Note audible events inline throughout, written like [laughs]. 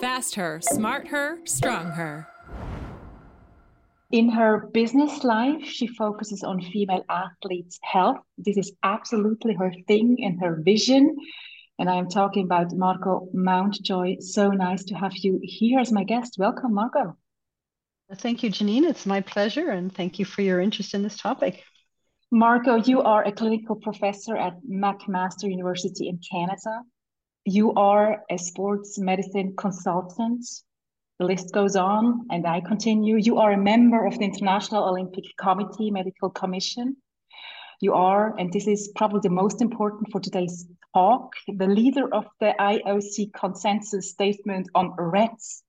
Fast her, smart her, strong her. In her business life, she focuses on female athletes' health. This is absolutely her thing and her vision. And I am talking about Margo Mountjoy. So nice to have you here as my guest. Welcome, Margo. Thank you, Jeannine. It's my pleasure, and thank you for your interest in this topic. Margo, you are a clinical professor at McMaster University in Canada. You are a sports medicine consultant. The list goes on, and I continue. You are a member of the International Olympic Committee Medical Commission. You are, and this is probably the most important for today's talk, the leader of the IOC consensus statement on REDS,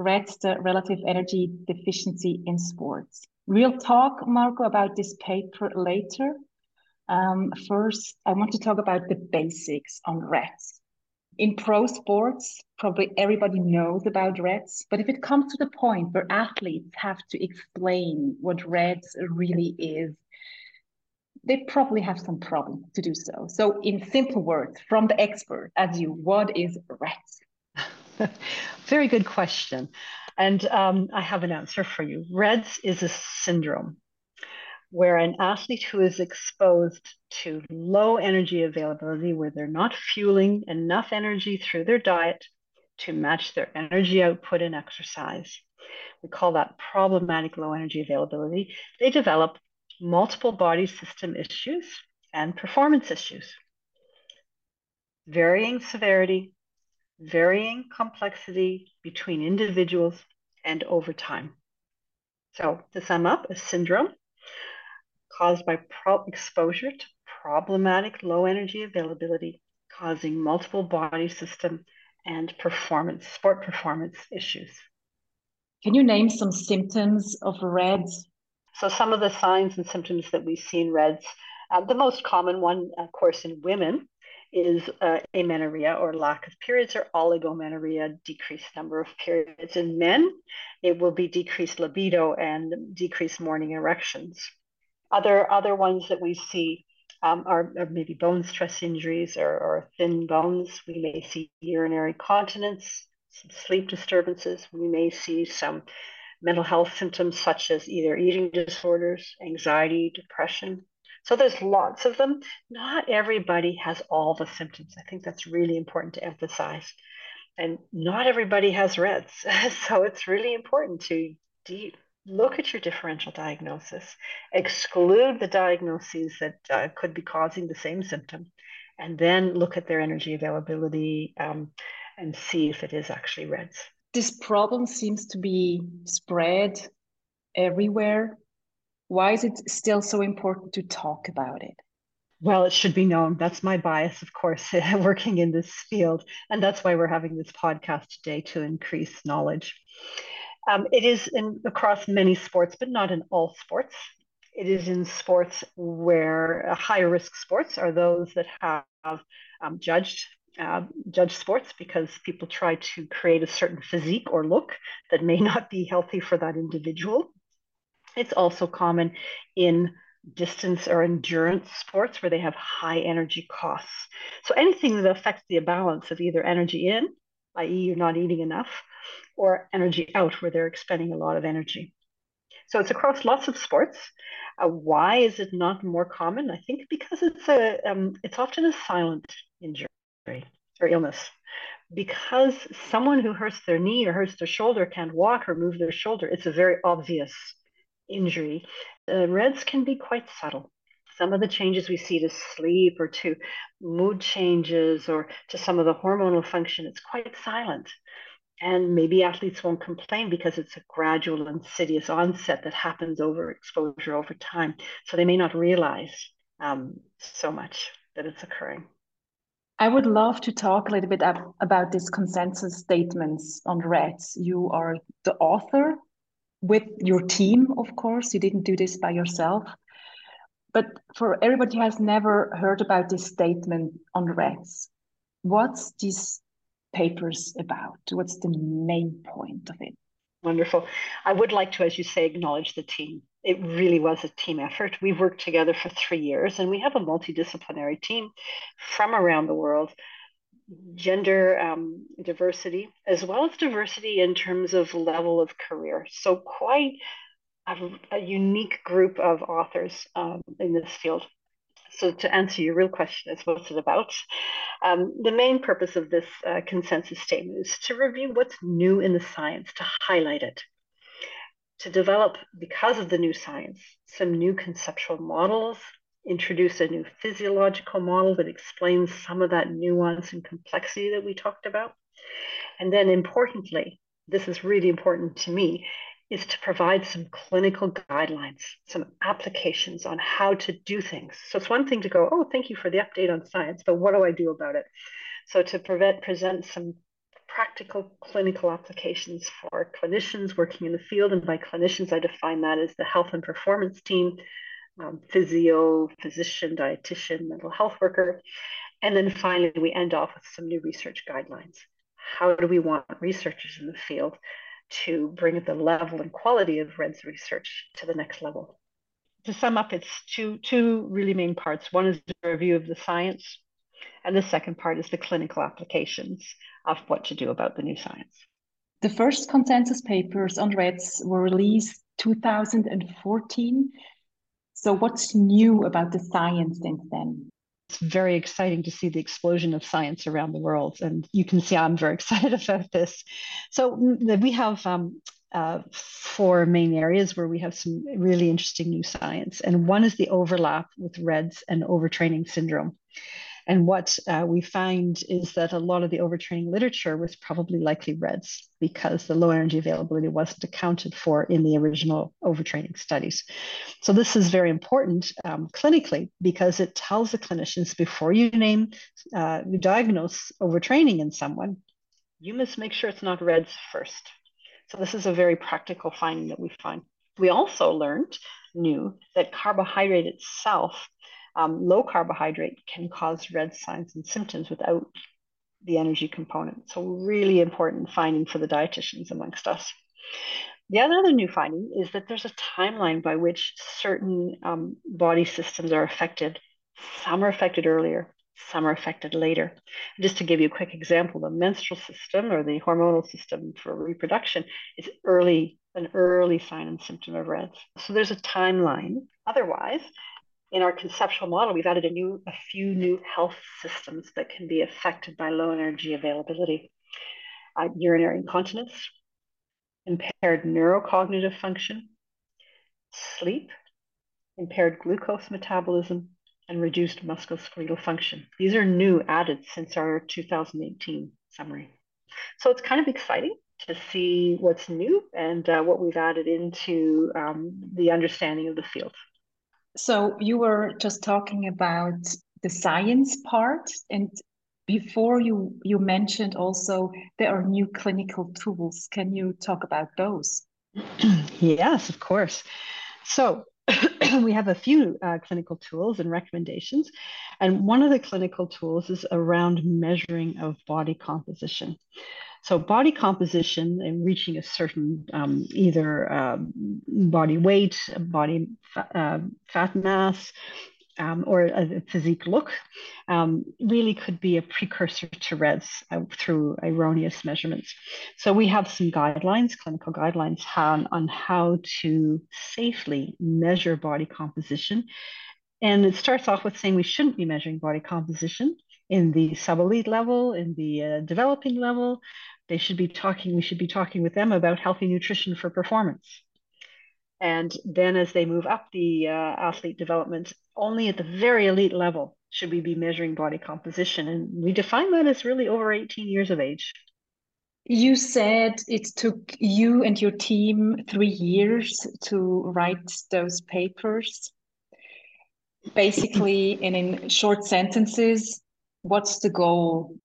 REDS, the relative energy deficiency in sports. We'll talk, Margo, about this paper later. Um, first, I want to talk about the basics on REDS. In pro sports, probably everybody knows about REDS, but if it comes to the point where athletes have to explain what REDS really is, they probably have some problem to do so. So, in simple words, from the expert as you, what is REDS? [laughs] Very good question. And um, I have an answer for you. REDS is a syndrome where an athlete who is exposed to low energy availability, where they're not fueling enough energy through their diet to match their energy output in exercise, we call that problematic low energy availability, they develop multiple body system issues and performance issues. Varying severity, varying complexity between individuals and over time. So, to sum up, a syndrome caused by pro- exposure to problematic low energy availability, causing multiple body system and performance, sport performance issues. Can you name some symptoms of REDS? So, some of the signs and symptoms that we see in REDS, uh, the most common one, of course, in women is uh, amenorrhea or lack of periods or oligomenorrhea, decreased number of periods. In men, it will be decreased libido and decreased morning erections. Other, other ones that we see um, are, are, maybe bone stress injuries or, or thin bones. We may see urinary continence, some sleep disturbances. We may see some mental health symptoms such as either eating disorders, anxiety, depression, so there's lots of them. Not everybody has all the symptoms. I think that's really important to emphasize. And not everybody has REDS. [laughs] so it's really important to deep, look at your differential diagnosis, exclude the diagnoses that uh, could be causing the same symptom, and then look at their energy availability um, and see if it is actually REDS. This problem seems to be spread everywhere why is it still so important to talk about it? Well, it should be known. That's my bias, of course, [laughs] working in this field. And that's why we're having this podcast today to increase knowledge. Um, it is in, across many sports, but not in all sports. It is in sports where uh, higher risk sports are those that have um, judged uh, sports because people try to create a certain physique or look that may [laughs] not be healthy for that individual. It's also common in distance or endurance sports where they have high energy costs. So anything that affects the balance of either energy in, i.e., you're not eating enough, or energy out where they're expending a lot of energy. So it's across lots of sports. Uh, why is it not more common? I think because it's a um, it's often a silent injury or illness. Because someone who hurts their knee or hurts their shoulder can't walk or move their shoulder, it's a very obvious injury, uh, REDS can be quite subtle. Some of the changes we see to sleep or to mood changes or to some of the hormonal function, it's quite silent. And maybe athletes won't complain because it's a gradual, insidious onset that happens over exposure over time. So they may not realize um, so much that it's occurring. I would love to talk a little bit ab- about these consensus statements on REDS. You are the author with your team, of course. You didn't do this by yourself. But for everybody who has never heard about this statement on REDS, what's these papers about? What's the main point of it? Wonderful. I would like to, as you say, acknowledge the team. It really was a team effort. We've worked together for three years and we have a multidisciplinary team from around the world gender um, diversity, as well as diversity in terms of level of career. So, quite a, a unique group of authors um, in this field. So, to answer your real question, is what's it about? Um, the main purpose of this uh, consensus statement is to review what's new in the science, to highlight it, to develop, because of the new science, some new conceptual models, introduce a new physiological model that explains some of that nuance and complexity that we talked about. And then, importantly, this is really important to me, is to provide some clinical guidelines, some applications on how to do things. So it's one thing to go, oh, thank you for the update on science, but what do I do about it? So to prevent, present some practical clinical applications for clinicians working in the field. And by clinicians, I define that as the health and performance team, um, physio, physician, dietitian, mental health worker. And then finally, we end off with some new research guidelines. How do we want researchers in the field to bring the level and quality of REDS research to the next level? To sum up, it's two, two really main parts. One is the review of the science, and the second part is the clinical applications of what to do about the new science. The first consensus papers on REDS were released 2014. So what's new about the science since then? It's very exciting to see the explosion of science around the world. And you can see I'm very [laughs] excited about this. So mm, we have um, uh, four main areas where we have some really interesting new science. And one is the overlap with REDS and overtraining syndrome. And what uh, we find is that a lot of the overtraining literature was probably likely REDS because the low energy availability wasn't accounted for in the original overtraining studies. So this is very important um, clinically because it tells the clinicians before you name, uh, you diagnose overtraining in someone, you must make sure it's not REDS first. So this is a very practical finding that we find. We also learned, knew that carbohydrate itself um, low carbohydrate can cause red signs and symptoms without the energy component. So, really important finding for the dietitians amongst us. The other new finding is that there's a timeline by which certain um, body systems are affected. Some are affected earlier, some are affected later. Just to give you a quick example, the menstrual system or the hormonal system for reproduction is early, an early sign and symptom of REDS. So there's a timeline. Otherwise, in our conceptual model, we've added a new, a few new health systems that can be affected by low energy availability. Uh, urinary incontinence, impaired neurocognitive function, sleep, impaired glucose metabolism, and reduced musculoskeletal function. These are new added since our 2018 summary. So it's kind of exciting to see what's new and uh, what we've added into um, the understanding of the field. So you were just talking about the science part and before you you mentioned also there are new clinical tools. Can you talk about those? [clears throat] yes, of course. So [clears throat] we have a few uh, clinical tools and recommendations. And one of the clinical tools is around measuring of body composition. So body composition and reaching a certain um, either uh, body weight, body fa- uh, fat mass, um, or a physique look um, really could be a precursor to REDS uh, through erroneous measurements. So we have some guidelines, clinical guidelines on, on how to safely measure body composition. And it starts off with saying we shouldn't be measuring body composition in the sub-elite level, in the uh, developing level, they should be talking, we should be talking with them about healthy nutrition for performance. And then as they move up the uh, athlete development, only at the very elite level should we be measuring body composition. And we define that as really over 18 years of age. You said it took you and your team three years to write those papers. Basically, and in short sentences, what's the goal?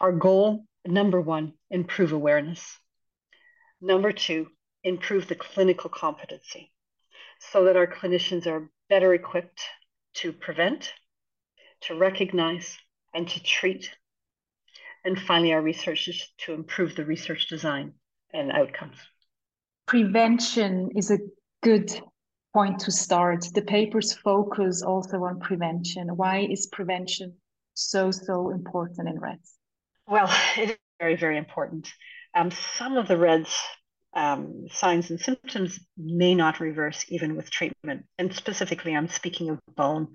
Our goal Number one, improve awareness. Number two, improve the clinical competency so that our clinicians are better equipped to prevent, to recognize, and to treat. And finally, our researchers to improve the research design and outcomes. Prevention is a good point to start. The papers focus also on prevention. Why is prevention so, so important in RED-S? Well, [laughs] it is very, very important. Um, some of the RED-S um, signs and symptoms may not reverse even with treatment. And specifically, I'm speaking of bone.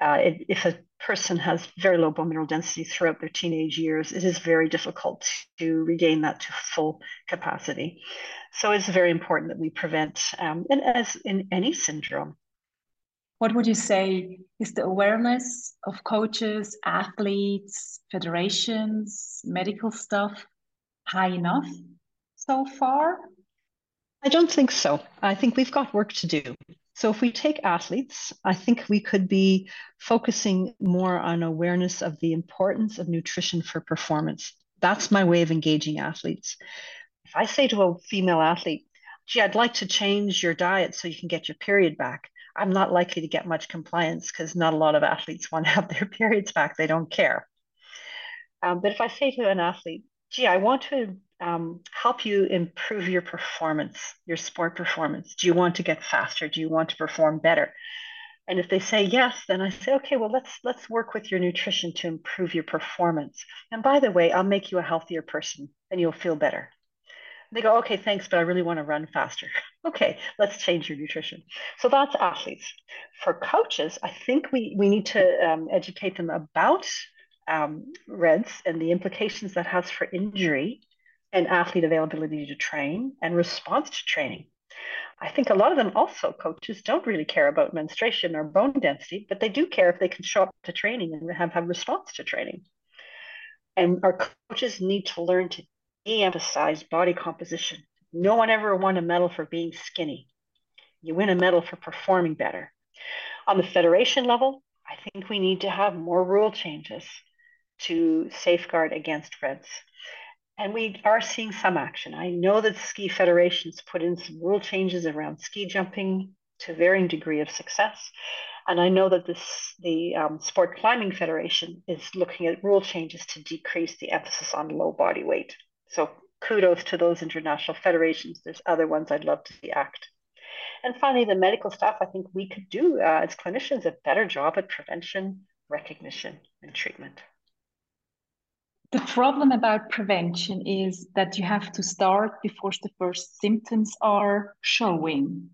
Uh, it, if a person has very low bone mineral density throughout their teenage years, it is very difficult to regain that to full capacity. So it's very important that we prevent, um, and as in any syndrome. What would you say is the awareness of coaches, athletes, federations, medical staff high enough so far? I don't think so. I think we've got work to do. So, if we take athletes, I think we could be focusing more on awareness of the importance of nutrition for performance. That's my way of engaging athletes. If I say to a female athlete, gee, I'd like to change your diet so you can get your period back, I'm not likely to get much compliance because not a lot of athletes want to have their [laughs] periods back. They don't care. Um, but if I say to an athlete, gee, I want to um, help you improve your performance, your sport performance? Do you want to get faster? Do you want to perform better? And if they say yes, then I say, okay, well, let's let's work with your nutrition to improve your performance. And by the way, I'll make you a healthier person and you'll feel better. They go, okay, thanks, but I really want to run faster. [laughs] okay, let's change your nutrition. So that's athletes. For coaches, I think we, we need to um, educate them about um, RED-S and the implications that has for injury and athlete availability to train and response to training. I think a lot of them also, coaches, don't really care about menstruation or bone density, but they do care if they can show up to training and have, have response to training. And our coaches need to learn to de emphasize body composition. No one ever won a medal for being skinny. You win a medal for performing better. On the federation level, I think we need to have more rule changes to safeguard against RED-S. And we are seeing some action. I know that ski federations put in some rule changes around ski jumping to varying degree of success. And I know that this the um, Sport Climbing Federation is looking at rule changes to decrease the emphasis on low body weight. So kudos to those international federations. There's other ones I'd love to see act. And finally, the medical staff, I think we could do uh, as clinicians a better job at prevention, recognition, and treatment. The problem about prevention is that you have to start before the first symptoms are showing.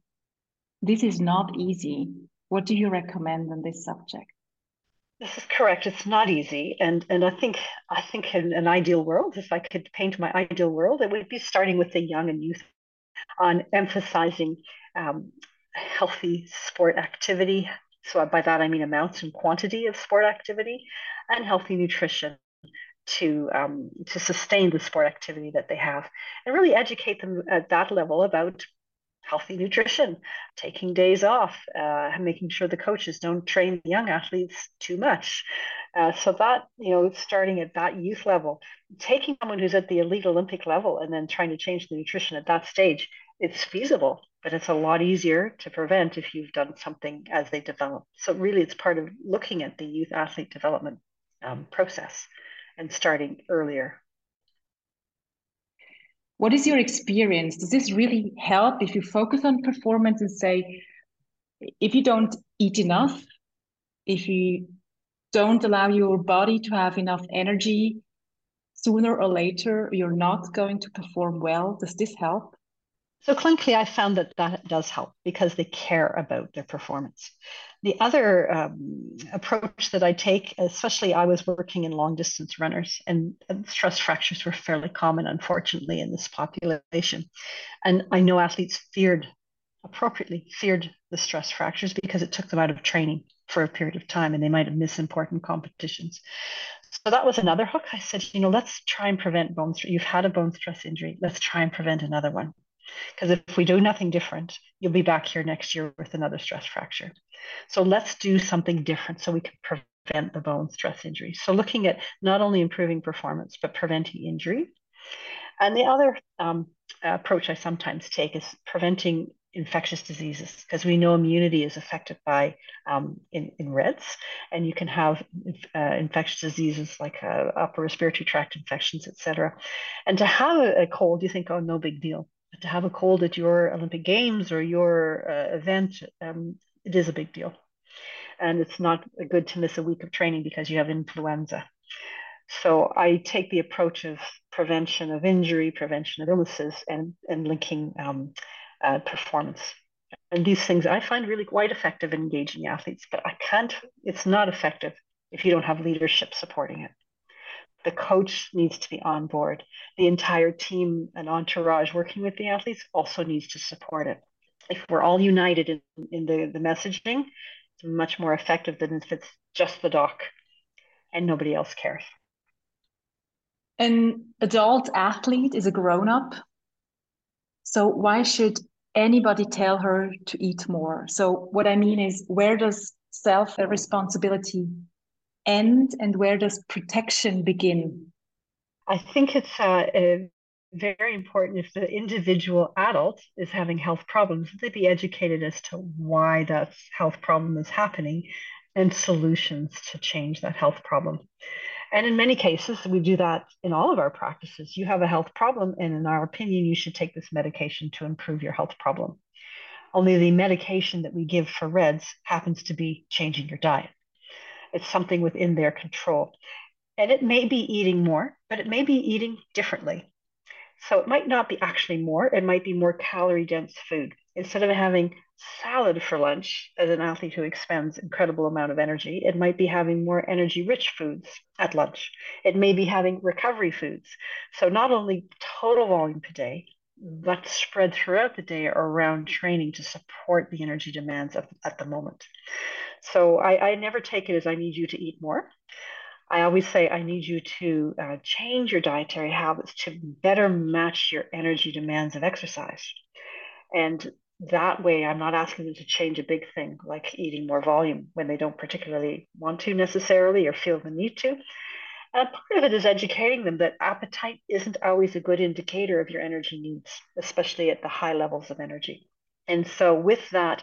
This is not easy. What do you recommend on this subject? This is correct. It's not easy, and and I think I think in an ideal world, if I could paint my ideal world, it would be starting with the young and youth on emphasizing um, healthy sport activity. So by that I mean amounts and quantity of sport activity, and healthy nutrition to um, to sustain the sport activity that they have and really educate them at that level about healthy nutrition taking days off uh, making sure the coaches don't train young athletes too much uh, so that you know starting at that youth level taking someone who's at the elite olympic level and then trying to change the nutrition at that stage it's feasible but it's a lot easier to prevent if you've done something as they develop so really it's part of looking at the youth athlete development um, process and starting earlier. What is your experience? Does this really help if you focus on performance and say, if you don't eat enough, if you don't allow your body to have enough energy, sooner or later you're not going to perform well? Does this help? So clinically, I found that that does help because they care about their performance. The other um, approach that I take, especially I was working in long distance runners, and, and stress fractures were fairly common, unfortunately, in this population. And I know athletes feared, appropriately, feared the stress fractures because it took them out of training for a period of time and they might have missed important competitions. So that was another hook. I said, you know, let's try and prevent bone stress. You've had a bone stress injury. Let's try and prevent another one. Because if we do nothing different, you'll be back here next year with another stress fracture. So let's do something different so we can prevent the bone stress injury. So looking at not only improving performance, but preventing injury. And the other um, approach I sometimes take is preventing infectious diseases because we know immunity is affected by um, in, in RED-S and you can have uh, infectious diseases like uh, upper respiratory tract infections etc and to have a, a cold you think oh no big deal to have a cold at your Olympic Games or your uh, event, um, it is a big deal. and it's not good to miss a week of training because you have influenza. So I take the approach of prevention of injury, prevention of illnesses, and and linking um, uh, performance. And these things I find really quite effective in engaging athletes, but I can't. It's not effective if you don't have leadership supporting it. The coach needs to be on board. The entire team and entourage working with the athletes also needs to support it. If we're all united in, in the, the messaging, it's much more effective than if it's just the doc and nobody else cares. An adult athlete is a grown up. So why should anybody tell her to eat more? So what I mean is where does self responsibility end and where does protection begin? I think it's uh, very important if the individual adult is having health problems, they be educated as to why that health problem is happening and solutions to change that health problem. And in many cases, we do that in all of our practices. You have a health problem, and in our opinion, you should take this medication to improve your health problem. Only the medication that we give for RED-S happens to be changing your diet. It's something within their control. And it may be eating more, but it may be eating differently. So it might not be actually more, it might be more calorie dense food. Instead of having salad for lunch as an athlete who expends incredible amount of energy, it might be having more energy rich foods at lunch. It may be having recovery foods. So not only total volume per day, but spread throughout the day around training to support the energy demands of, at the moment. So I, I never take it as I need you to eat more. I always say I need you to uh, change your dietary habits to better match your energy demands of exercise. And that way, I'm not asking them to change a big thing like eating more volume when they don't particularly want to necessarily or feel the need to. And part of it is educating them that appetite isn't always a good indicator of your energy needs, especially at the high levels of energy. And so, with that,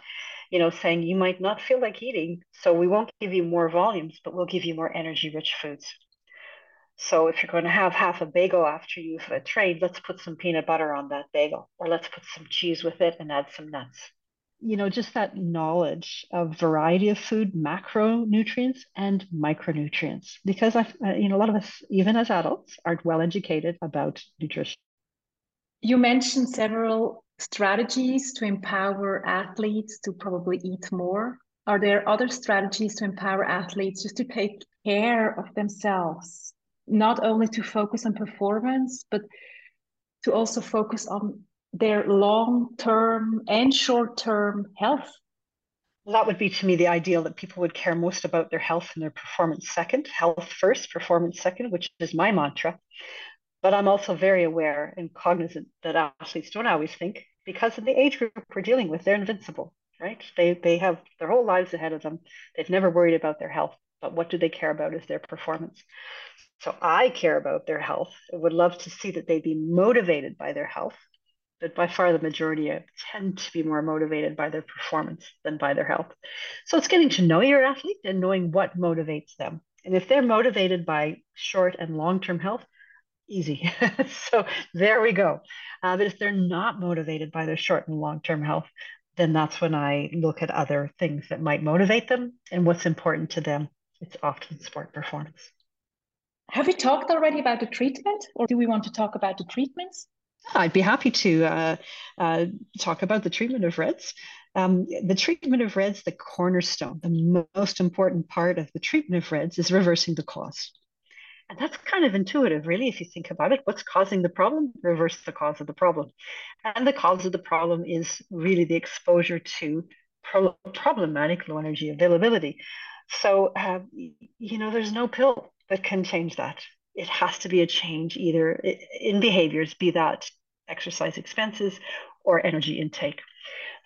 you know, saying you might not feel like eating, so we won't give you more volumes, but we'll give you more energy rich foods. So if you're going to have half a bagel after you've uh, trained, let's put some peanut butter on that bagel, or let's put some cheese with it and add some nuts. You know, just that knowledge of variety of food, macronutrients and micronutrients, because I, uh, you know, a lot of us, even as adults, aren't well educated about nutrition. You mentioned several strategies to empower athletes to probably eat more? Are there other strategies to empower athletes just to take care of themselves, not only to focus on performance, but to also focus on their long term and short term health? Well, that would be to me the ideal that people would care most about their health and their performance second, health first, performance second, which is my mantra. But I'm also very aware and cognizant that athletes don't always think because of the age group we're dealing with, they're invincible, right? They they have their whole lives ahead of them. They've never worried about their health, but what do they care about is their performance. So I care about their health. I would love to see that they be motivated by their health, but by far the majority tend to be more motivated by their performance than by their health. So it's getting to know your athlete and knowing what motivates them. And if they're motivated by short and long term health, easy. [laughs] so there we go. Uh, but if they're not motivated by their short and long term health, then that's when I look at other things that might motivate them and what's important to them. It's often sport performance. Have we talked already about the treatment, or do we want to talk about the treatments? I'd be happy to uh, uh, talk about the treatment of RED-S. Um, the treatment of RED-S, the cornerstone, the most important part of the treatment of RED-S is reversing the cause. And that's kind of intuitive, really, if you think about it. What's causing the problem? Reverse the cause of the problem. And the cause of the problem is really the exposure to pro- problematic low energy availability. So, uh, you know, there's no pill that can change that. It has to be a change either in behaviors, be that exercise expenses or energy intake.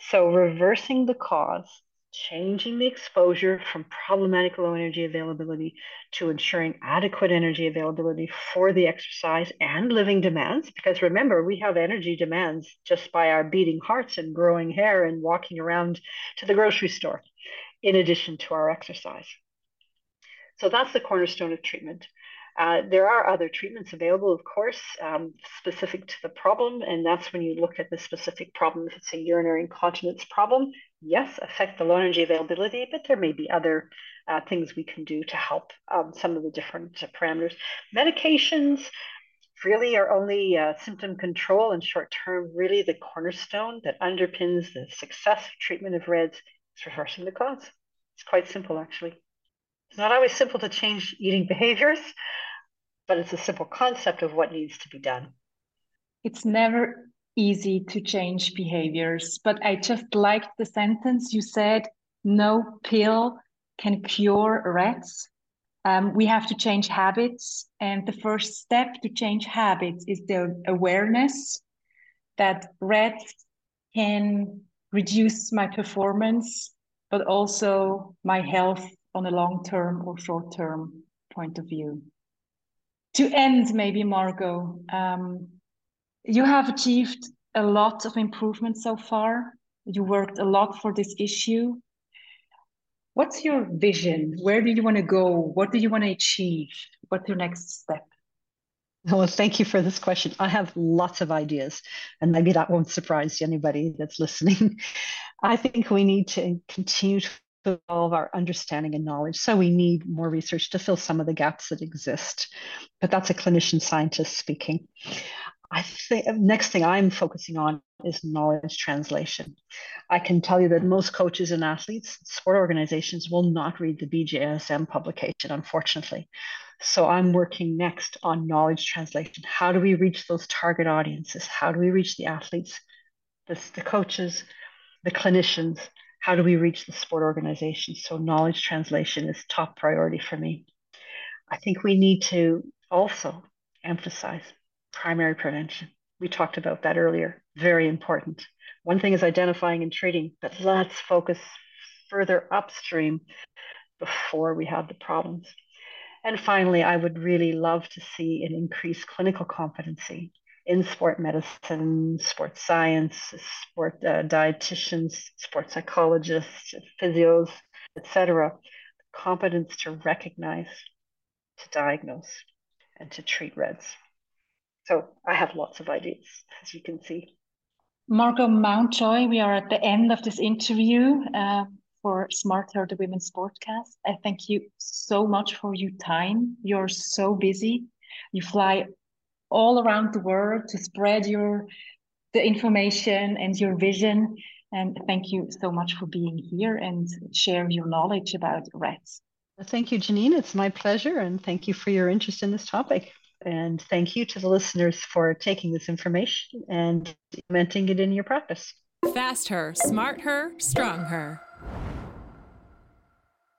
So, reversing the cause changing the exposure from problematic low energy availability to ensuring adequate energy availability for the exercise and living demands. Because remember, we have energy demands just by our beating hearts and growing hair and walking around to the grocery store, in addition to our exercise. So that's the cornerstone of treatment. Uh, there are other treatments available, of course, um, specific to the problem, and that's when you look at the specific problem. If it's a urinary incontinence problem, yes, affect the low energy availability, but there may be other uh, things we can do to help um, some of the different parameters. Medications really are only uh, symptom control and short term, really the cornerstone that underpins the success of treatment of REDS is reversing the cause. It's quite simple, actually. It's not always simple to change eating behaviors, but it's a simple concept of what needs to be done. It's never easy to change behaviors, but I just liked the sentence you said no pill can cure RED-S. Um, we have to change habits. And the first step to change habits is the awareness that RED-S can reduce my performance, but also my health on a long term or short term point of view. To end, maybe, Margo, um, you have achieved a lot of improvement so far. You worked a lot for this issue. What's your vision? Where do you want to go? What do you want to achieve? What's your next step? Well, thank you for this question. I have lots of ideas, and maybe that won't surprise anybody that's listening. [laughs] I think we need to continue to evolve our understanding and knowledge. So we need more research to fill some of the gaps that exist. But that's a clinician scientist speaking. I think next thing I'm focusing on is knowledge translation. I can tell you that most coaches and athletes, sport organizations will not read the BJSM publication, unfortunately. So I'm working next on knowledge translation. How do we reach those target audiences? How do we reach the athletes, the, the coaches, the clinicians? How do we reach the sport organizations? So knowledge translation is top priority for me. I think we need to also emphasize primary prevention. We talked about that earlier. Very important. One thing is identifying and treating, but let's focus further upstream before we have the problems. And finally, I would really love to see an increased clinical competency in sport medicine, sports science, sport uh, dietitians, sport psychologists, physios, etc. Competence to recognize, to diagnose, and to treat REDS. So I have lots of ideas, as you can see. Margo Mountjoy, we are at the end of this interview uh, for Smarter the Women's Sportcast. I thank you so much for your time. You're so busy. You fly all around the world to spread your the information and your vision. And thank you so much for being here and share your knowledge about REDS. Thank you, Jeannine. It's my pleasure. And thank you for your interest in this topic. And thank you to the listeners for taking this information and implementing it in your practice. Fast her, smart her, strong her.